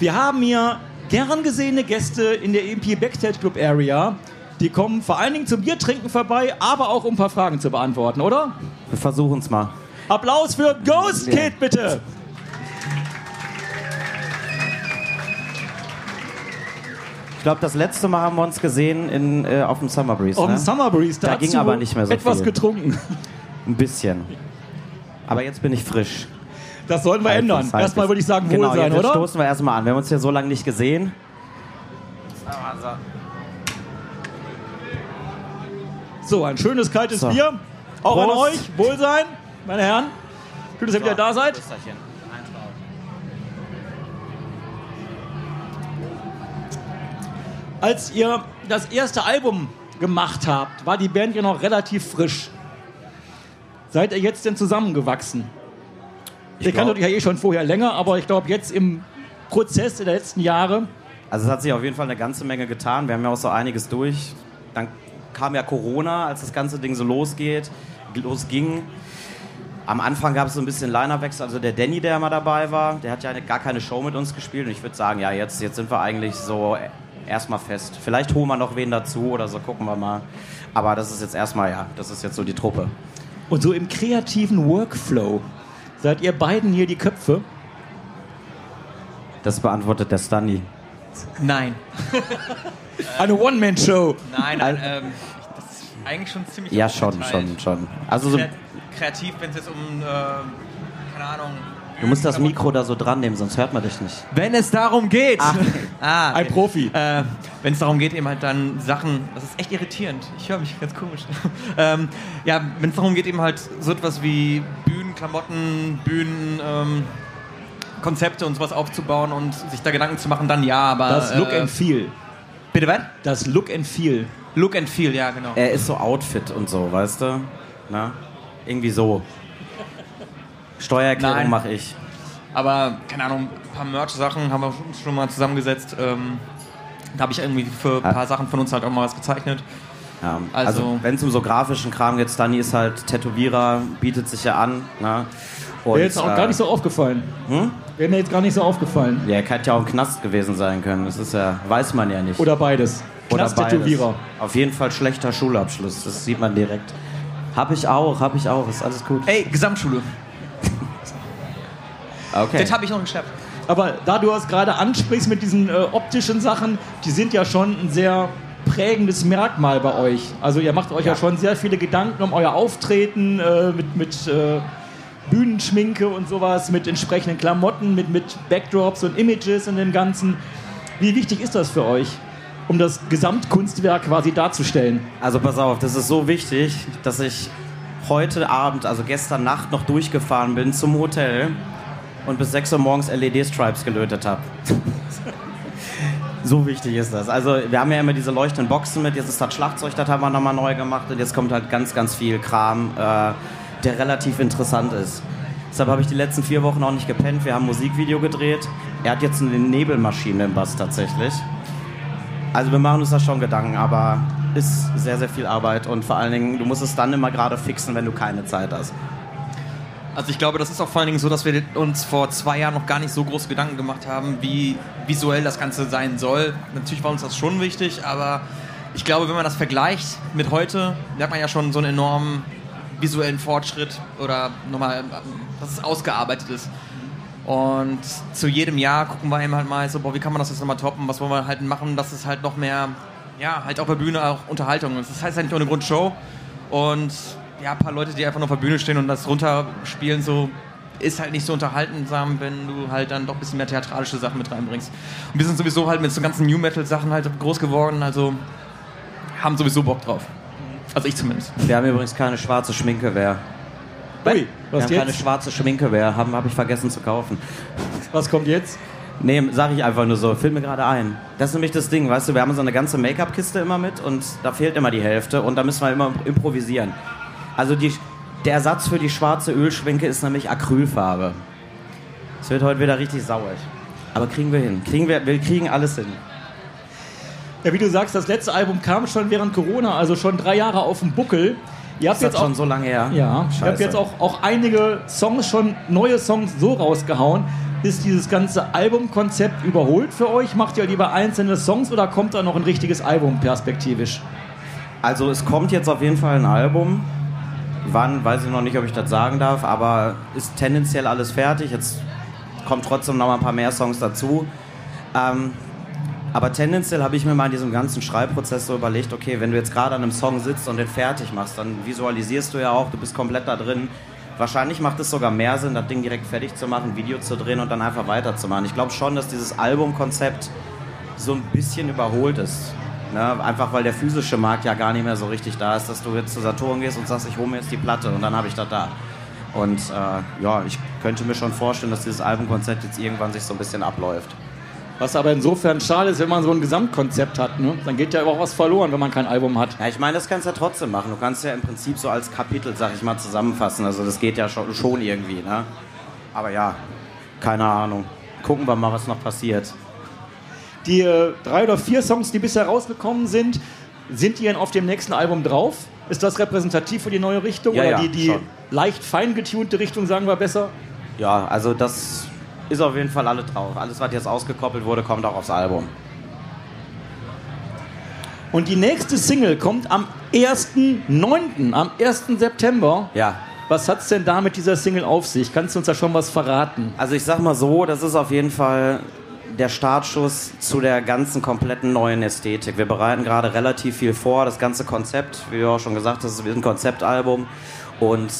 Wir haben hier gern gesehene Gäste in der EMP Backstage Club Area. Die kommen vor allen Dingen zum Biertrinken vorbei, aber auch um ein paar Fragen zu beantworten, oder? Wir versuchen es mal. Applaus für Ghost Kid, bitte! Ich glaube, das letzte Mal haben wir uns gesehen in, äh, auf dem Summer Breeze. Auf ne? dem Summer Breeze. Da ging aber nicht mehr so Etwas viel. getrunken. Ein bisschen. Aber jetzt bin ich frisch. Das sollten wir ändern. halbwegs. Erstmal würde ich sagen, genau, Wohlsein, jetzt oder? stoßen wir erstmal an. Wir haben uns hier so lange nicht gesehen. So, ein schönes kaltes So. Bier. Auch an Prost. euch. Wohlsein, meine Herren. Schön, dass ihr wieder da seid. Als ihr das erste Album gemacht habt, war die Band ja noch relativ frisch. Seid ihr jetzt denn zusammengewachsen? Ihr glaub- kanntet euch ja eh schon vorher länger, aber ich glaube jetzt im Prozess der letzten Jahre. Also es hat sich auf jeden Fall eine ganze Menge getan. Wir haben ja auch so einiges durch. Dann kam ja Corona, als das ganze Ding so losgeht, losging. Am Anfang gab es so ein bisschen Linerwechsel. Also der Danny, der immer dabei war, der hat ja gar keine Show mit uns gespielt. Und ich würde sagen, ja, jetzt, jetzt sind wir eigentlich so erstmal fest. Vielleicht holen wir noch wen dazu oder so, gucken wir mal. Aber das ist jetzt erstmal, ja, das ist jetzt so die Truppe. Und so im kreativen Workflow seid ihr beiden hier die Köpfe. Das beantwortet der Stanley. Nein. Eine One-Man-Show. Nein, nein. Ähm, das ist eigentlich schon ziemlich Ja, schon, schon, schon. Also so, Kreat- Kreativ, wenn es jetzt um, äh, keine Ahnung. du musst das Mikro da so dran nehmen, sonst hört man dich nicht. Wenn es darum geht. Ah, Ein Profi. Äh, wenn es darum geht, eben halt dann Sachen, das ist echt irritierend. Ich höre mich ganz komisch. ähm, ja, wenn es darum geht, eben halt so etwas wie Bühnen, Klamotten, Bühnen, ähm, Konzepte und sowas aufzubauen und sich da Gedanken zu machen, dann ja, aber. Das Look äh, and Feel. Bitte was? Das Look and Feel. Look and Feel, ja, genau. Er ist so Outfit und so, weißt du? Na? Irgendwie so. Steuererklärung mache ich. Aber, keine Ahnung, ein paar Merch-Sachen haben wir uns schon mal zusammengesetzt. Ähm, da habe ich irgendwie für ein paar Sachen von uns halt auch mal was gezeichnet. Ja, also, Also- wenn es um so grafischen Kram geht, Stanley ist halt Tätowierer, bietet sich ja an. Und, Wäre jetzt auch gar nicht so aufgefallen. Hm? Wäre mir jetzt gar nicht so aufgefallen. Ja, er hätte ja auch im Knast gewesen sein können. Das ist ja, weiß man ja nicht. Oder beides. Oder beides. Auf jeden Fall schlechter Schulabschluss. Das sieht man direkt. Hab ich auch, hab ich auch. Ist alles gut. Ey, Gesamtschule. Okay. Das habe ich noch geschafft. Aber da du es gerade ansprichst mit diesen äh, optischen Sachen, die sind ja schon ein sehr prägendes Merkmal bei euch. Also ihr macht euch ja, Ja. schon sehr viele Gedanken um euer Auftreten äh, mit, mit äh, Bühnenschminke und sowas, mit entsprechenden Klamotten, mit, mit Backdrops und Images in dem Ganzen. Wie wichtig ist das für euch, um das Gesamtkunstwerk quasi darzustellen? Also pass auf, das ist so wichtig, dass ich heute Abend, also gestern Nacht noch durchgefahren bin zum Hotel und bis 6 Uhr morgens LED-Stripes gelötet habe. so wichtig ist das. Also wir haben ja immer diese leuchtenden Boxen mit, jetzt ist das Schlagzeug, das haben wir nochmal neu gemacht und jetzt kommt halt ganz, ganz viel Kram, äh, der relativ interessant ist. Deshalb habe ich die letzten vier Wochen auch nicht gepennt. Wir haben ein Musikvideo gedreht. Er hat jetzt eine Nebelmaschine im Bass tatsächlich. Also wir machen uns da schon Gedanken, aber ist sehr, sehr viel Arbeit und vor allen Dingen, du musst es dann immer gerade fixen, wenn du keine Zeit hast. Also ich glaube, das ist auch vor allen Dingen so, dass wir uns vor zwei Jahren noch gar nicht so große Gedanken gemacht haben, wie visuell das Ganze sein soll. Natürlich war uns das schon wichtig, aber ich glaube, wenn man das vergleicht mit heute, merkt man ja schon so einen enormen visuellen Fortschritt oder nochmal, dass es ausgearbeitet ist. Und zu jedem Jahr gucken wir eben halt mal so, boah, wie kann man das jetzt nochmal toppen, was wollen wir halt machen, dass es halt noch mehr, ja, halt auf der Bühne auch Unterhaltung ist. Das heißt ja nicht ohne Grund Show. Und ja, ein paar Leute, die einfach nur auf der Bühne stehen und das runterspielen, so ist halt nicht so unterhaltensam, wenn du halt dann doch ein bisschen mehr theatralische Sachen mit reinbringst. Und wir sind sowieso halt mit so ganzen New Metal Sachen halt groß geworden, also haben sowieso Bock drauf. Also ich zumindest. Wir haben übrigens keine schwarze Schminke mehr. Ui, Wir was haben keine jetzt? schwarze Schminke mehr, haben habe ich vergessen zu kaufen. Was kommt jetzt? Nee, sag ich einfach nur so, fiel mir gerade ein. Das ist nämlich das Ding, weißt du, wir haben so eine ganze Make-up-Kiste immer mit und da fehlt immer die Hälfte und da müssen wir immer improvisieren. Also die, der Ersatz für die schwarze Ölschminke ist nämlich Acrylfarbe. Es wird heute wieder richtig sauer. Aber kriegen wir hin. Kriegen wir, wir kriegen alles hin. Ja, wie du sagst, das letzte Album kam schon während Corona, also schon drei Jahre auf dem Buckel. Ihr habt Ist das jetzt auch schon so lange her? Ja, ich habe Scheiße. jetzt auch, auch einige Songs schon, neue Songs so rausgehauen. ist dieses ganze Albumkonzept überholt für euch? Macht ihr lieber einzelne Songs oder kommt da noch ein richtiges Album perspektivisch? Also es kommt jetzt auf jeden Fall ein Album. Wann, weiß ich noch nicht, ob ich das sagen darf, aber ist tendenziell alles fertig. Jetzt kommt trotzdem noch mal ein paar mehr Songs dazu. Ähm, aber tendenziell habe ich mir mal in diesem ganzen Schreibprozess so überlegt, okay, wenn du jetzt gerade an einem Song sitzt und den fertig machst, dann visualisierst du ja auch, du bist komplett da drin. Wahrscheinlich macht es sogar mehr Sinn, das Ding direkt fertig zu machen, Video zu drehen und dann einfach weiterzumachen. Ich glaube schon, dass dieses Albumkonzept so ein bisschen überholt ist. Ne? Einfach weil der physische Markt ja gar nicht mehr so richtig da ist, dass du jetzt zu Saturn gehst und sagst, ich hole mir jetzt die Platte und dann habe ich das da. Und äh, ja, ich könnte mir schon vorstellen, dass dieses Albumkonzept jetzt irgendwann sich so ein bisschen abläuft. Was aber insofern schade ist, wenn man so ein Gesamtkonzept hat. Ne? Dann geht ja auch was verloren, wenn man kein Album hat. Ja, ich meine, das kannst du ja trotzdem machen. Du kannst ja im Prinzip so als Kapitel, sag ich mal, zusammenfassen. Also das geht ja schon, schon irgendwie. Ne? Aber ja, keine Ahnung. Gucken wir mal, was noch passiert. Die äh, drei oder vier Songs, die bisher rausgekommen sind, sind die denn auf dem nächsten Album drauf? Ist das repräsentativ für die neue Richtung? Ja, oder ja, die, die schon. leicht fein getunte Richtung, sagen wir besser? Ja, also das ist auf jeden Fall alle drauf. Alles, was jetzt ausgekoppelt wurde, kommt auch aufs Album. Und die nächste Single kommt am 1.9., am 1. September. Ja. Was hat's denn da mit dieser Single auf sich? Kannst du uns da schon was verraten? Also ich sag mal so, das ist auf jeden Fall der Startschuss zu der ganzen kompletten neuen Ästhetik. Wir bereiten gerade relativ viel vor, das ganze Konzept, wie du auch schon gesagt hast, es wird ein Konzeptalbum und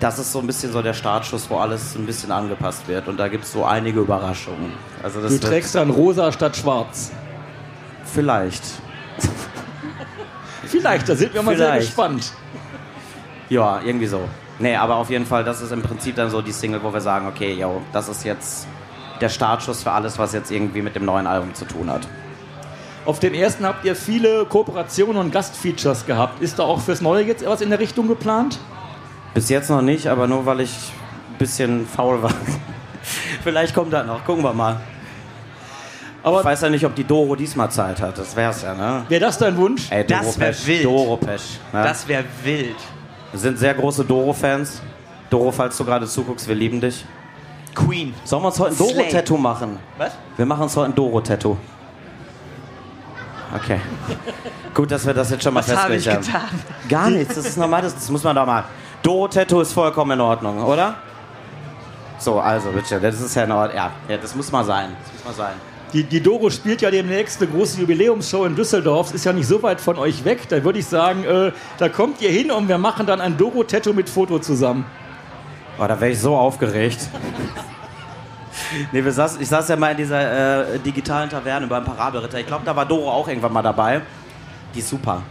das ist so ein bisschen so der Startschuss, wo alles ein bisschen angepasst wird und da gibt es so einige Überraschungen. Also Du trägst dann rosa statt schwarz. vielleicht. Vielleicht, da sind wir mal sehr Vielleicht. gespannt. Ja, irgendwie so. Nee, aber auf jeden Fall, das ist im Prinzip dann so die Single, wo wir sagen, okay, yo, das ist jetzt der Startschuss für alles, was jetzt irgendwie mit dem neuen Album zu tun hat. Auf dem ersten habt ihr viele Kooperationen und Gastfeatures gehabt. Ist da auch fürs Neue jetzt was in der Richtung geplant? Bis jetzt noch nicht, aber nur weil ich ein bisschen faul war. Vielleicht kommt das noch, gucken wir mal. Aber Ich weiß ja nicht, ob die Doro diesmal Zeit hat, das wär's ja, ne? wäre das dein Wunsch? Ey, Das wär Doro-Pesch, wild. Doro-Pesch. Ne? Das wäre wild. Wir sind sehr große Doro-Fans. Doro, falls du gerade zuguckst, wir lieben dich. Queen. Sollen wir uns heute ein. Doro-Tattoo machen? Was? Wir machen uns heute ein Doro-Tattoo. Okay. Gut, dass wir das jetzt schon mal Was habe ich festgelegt haben. getan? Gar nichts, das ist normal, das, das muss man doch mal. Doro-Tattoo ist vollkommen in Ordnung, oder? So, also bitte, das ist ja in Ordnung. Ja, ja, das muss mal sein. Das muss mal sein. Die, die Doro spielt ja demnächst eine große Jubiläumsshow in Düsseldorf. Ist ja nicht so weit von euch weg. Da würde ich sagen, äh, da kommt ihr hin und wir machen dann ein Doro-Tattoo mit Foto zusammen. Oh, da wäre ich so aufgeregt. nee, wir saß, ich saß ja mal in dieser äh, digitalen Taverne beim Parabelritter. Ich glaube, da war Doro auch irgendwann mal dabei. Die ist super.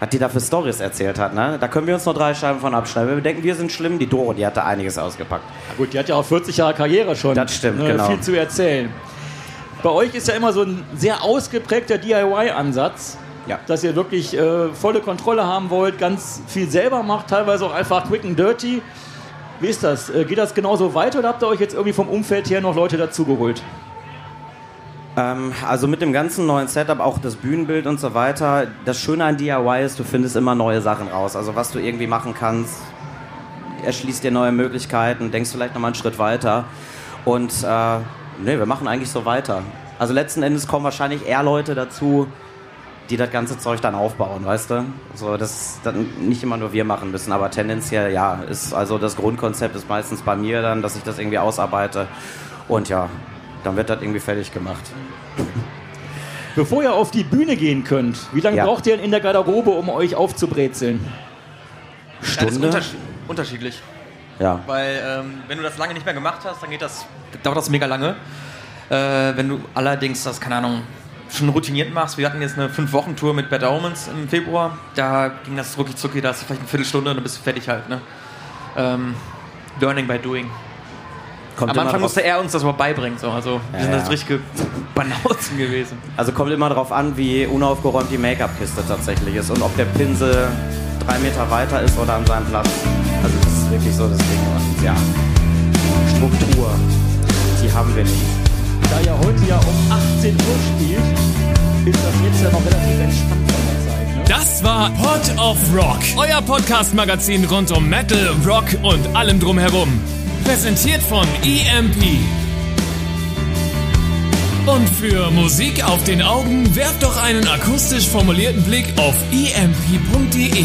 Was die da für Stories erzählt hat, ne? Da können wir uns noch drei Scheiben von abschneiden. Wir denken, wir sind schlimm. Die Doro, die hatte einiges ausgepackt. Na gut, die hat ja auch 40 Jahre Karriere schon. Das stimmt, ne, genau. Viel zu erzählen. Bei euch ist ja immer so ein sehr ausgeprägter DIY-Ansatz. Ja. Dass ihr wirklich äh, volle Kontrolle haben wollt, ganz viel selber macht, teilweise auch einfach quick and dirty. Wie ist das? Äh, geht das genauso weiter oder habt ihr euch jetzt irgendwie vom Umfeld her noch Leute dazugeholt? Ähm, also mit dem ganzen neuen Setup, auch das Bühnenbild und so weiter. Das Schöne an DIY ist, du findest immer neue Sachen raus. Also was du irgendwie machen kannst, erschließt dir neue Möglichkeiten, denkst vielleicht nochmal einen Schritt weiter. Und äh, nee, wir machen eigentlich so weiter. Also letzten Endes kommen wahrscheinlich eher Leute dazu, die das ganze Zeug dann aufbauen, weißt du? So, das dann nicht immer nur wir machen müssen, aber tendenziell ja, ist also das Grundkonzept ist meistens bei mir dann, dass ich das irgendwie ausarbeite und ja, dann wird das irgendwie fertig gemacht. Bevor ihr auf die Bühne gehen könnt, wie lange Ja. braucht ihr denn in der Garderobe, um euch aufzubrezeln? Das ist Stunde? unterschied unterschiedlich. Ja. Weil, ähm, wenn du das lange nicht mehr gemacht hast, dann geht das, dauert das mega lange. Äh, wenn du allerdings das, keine Ahnung, schon routiniert machst, wir hatten jetzt eine 5-Wochen-Tour mit Bad Omens im Februar, da ging das rucki zucki, da hast du vielleicht eine Viertelstunde und dann bist du fertig halt, ne? Ähm, learning by doing. Kommt Am Anfang musste er uns das überhaupt beibringen, so. Also, wir Ja, sind ja. das richtige Banauzen gewesen. Also kommt immer darauf an, wie unaufgeräumt die Make-up-Kiste tatsächlich ist und ob der Pinsel drei Meter weiter ist oder an seinem Platz. Also das ist wirklich so das Ding. Und ja, Struktur, die haben wir nicht. Da ihr heute ja um 18 Uhr spielt, ist das jetzt ja noch relativ entspannt von der Zeit. Ne? Das war Pod of Rock, euer Podcast-Magazin rund um Metal, Rock und allem drumherum. Präsentiert von EMP. Und für Musik auf den Augen werft doch einen akustisch formulierten Blick auf emp.de.